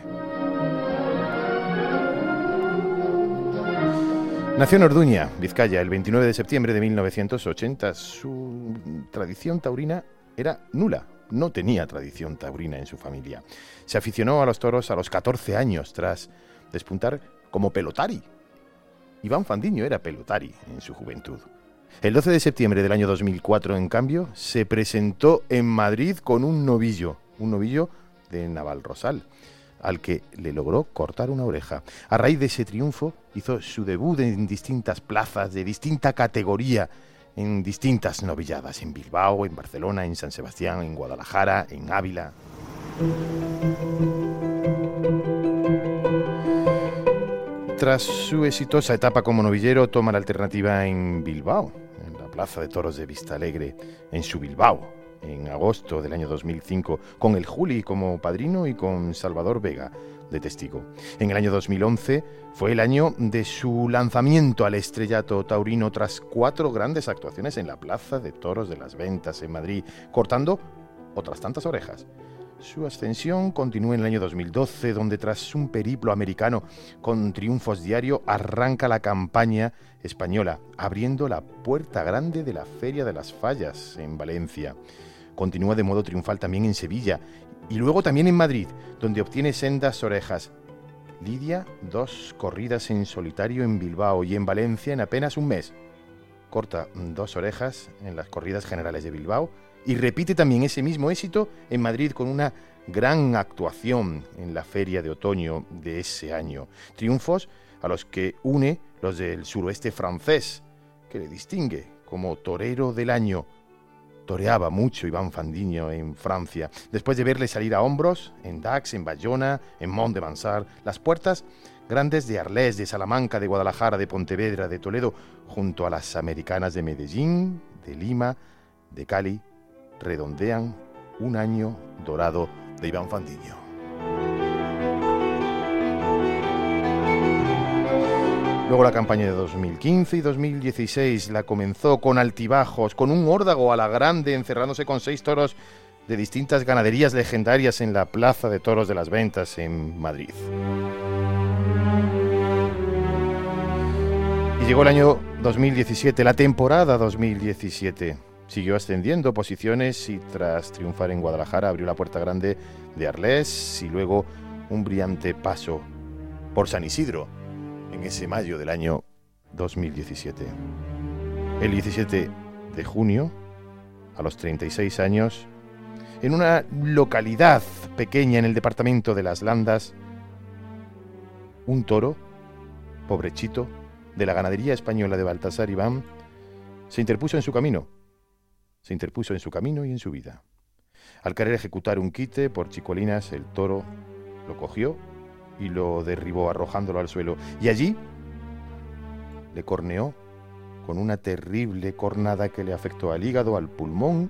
Speaker 3: Nació en Orduña, Vizcaya, el 29 de septiembre de 1980. Su tradición taurina era nula, no tenía tradición taurina en su familia. Se aficionó a los toros a los 14 años tras despuntar como pelotari Iván Fandiño era pelotari en su juventud. El 12 de septiembre del año 2004, en cambio, se presentó en Madrid con un novillo, un novillo de Navalrosal, al que le logró cortar una oreja. A raíz de ese triunfo, hizo su debut en distintas plazas de distinta categoría, en distintas novilladas, en Bilbao, en Barcelona, en San Sebastián, en Guadalajara, en Ávila. Tras su exitosa etapa como novillero, toma la alternativa en Bilbao, Plaza de Toros de Vista Alegre, en su Bilbao, en agosto del año 2005, con el Juli como padrino y con Salvador Vega de testigo. En el año 2011 fue el año de su lanzamiento al estrellato taurino tras cuatro grandes actuaciones en la Plaza de Toros de las Ventas en Madrid, cortando otras tantas orejas. Su ascensión continúa en el año 2012, donde tras un periplo americano con triunfos diario arranca la campaña española, abriendo la puerta grande de la Feria de las Fallas en Valencia. Continúa de modo triunfal también en Sevilla y luego también en Madrid, donde obtiene sendas orejas. Lidia dos corridas en solitario en Bilbao y en Valencia en apenas un mes. Corta dos orejas en las corridas generales de Bilbao y repite también ese mismo éxito en Madrid con una gran actuación en la feria de otoño de ese año. Triunfos a los que une los del suroeste francés, que le distingue como torero del año. Toreaba mucho Iván Fandiño en Francia, después de verle salir a hombros en Dax, en Bayona, en Mont de Mansart, las puertas grandes de Arles, de Salamanca, de Guadalajara, de Pontevedra, de Toledo, junto a las americanas de Medellín, de Lima, de Cali redondean un año dorado de Iván Fandiño. Luego la campaña de 2015 y 2016 la comenzó con altibajos, con un órdago a la grande encerrándose con seis toros de distintas ganaderías legendarias en la Plaza de Toros de las Ventas en Madrid. Y llegó el año 2017, la temporada 2017 Siguió ascendiendo posiciones y tras triunfar en Guadalajara abrió la puerta grande de Arles y luego un brillante paso por San Isidro en ese mayo del año 2017. El 17 de junio, a los 36 años, en una localidad pequeña en el departamento de Las Landas, un toro, pobrechito, de la ganadería española de Baltasar Iván, se interpuso en su camino se interpuso en su camino y en su vida. Al querer ejecutar un quite por chicolinas, el toro lo cogió y lo derribó arrojándolo al suelo. Y allí le corneó con una terrible cornada que le afectó al hígado, al pulmón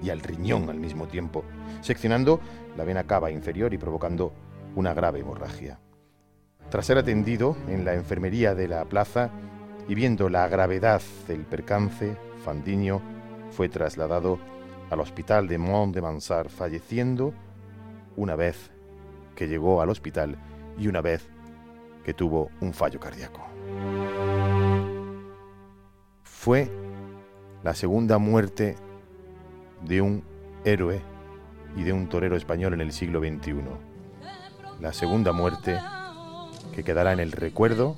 Speaker 3: y al riñón al mismo tiempo, seccionando la vena cava inferior y provocando una grave hemorragia. Tras ser atendido en la enfermería de la plaza y viendo la gravedad del percance, Fandiño fue trasladado al hospital de Mont de Mansart, falleciendo una vez que llegó al hospital y una vez que tuvo un fallo cardíaco. Fue la segunda muerte de un héroe y de un torero español en el siglo XXI. La segunda muerte que quedará en el recuerdo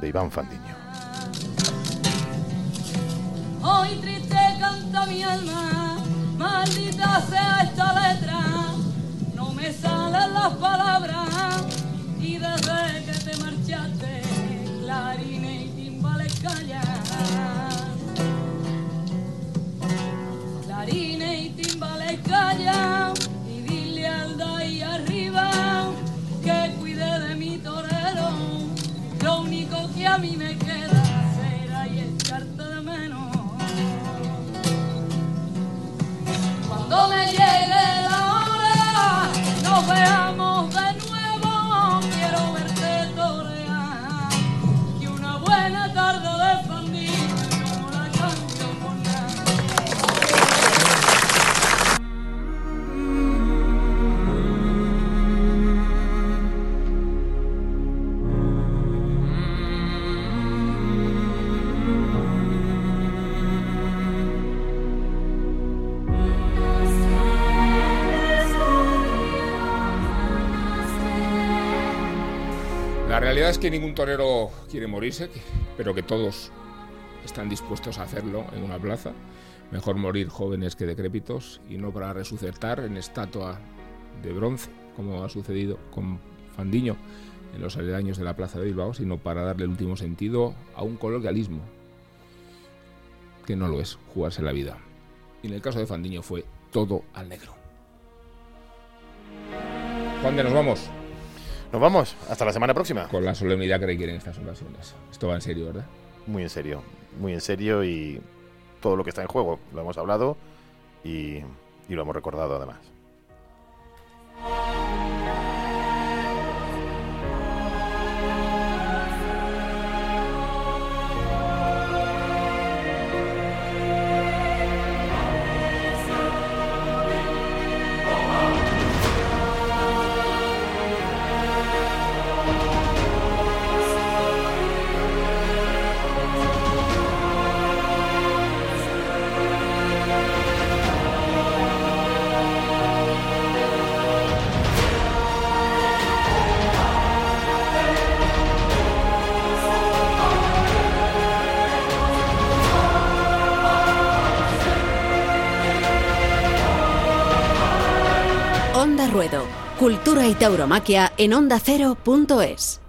Speaker 3: de Iván Fandiño.
Speaker 6: Mi alma, maldita sea esta letra, no me salen las palabras y desde que te marchaste, clarines y timbales callan. Clarines y timbales callan
Speaker 2: realidad es que ningún torero quiere morirse, pero que todos están dispuestos a hacerlo en una plaza. Mejor morir jóvenes que decrépitos y no para resucitar en estatua de bronce, como ha sucedido con Fandiño en los aledaños de la plaza de Bilbao, sino para darle el último sentido a un coloquialismo que no lo es, jugarse la vida. Y en el caso de Fandiño fue todo al negro. Juan de nos vamos
Speaker 3: Nos vamos, hasta la semana próxima.
Speaker 2: con la solemnidad que requieren estas ocasiones. Esto va en serio, ¿verdad?
Speaker 3: Muy en serio, muy en serio y todo lo que está en juego, lo hemos hablado y, y lo hemos recordado además.
Speaker 1: Cultura y tauromaquia en ondacero.es.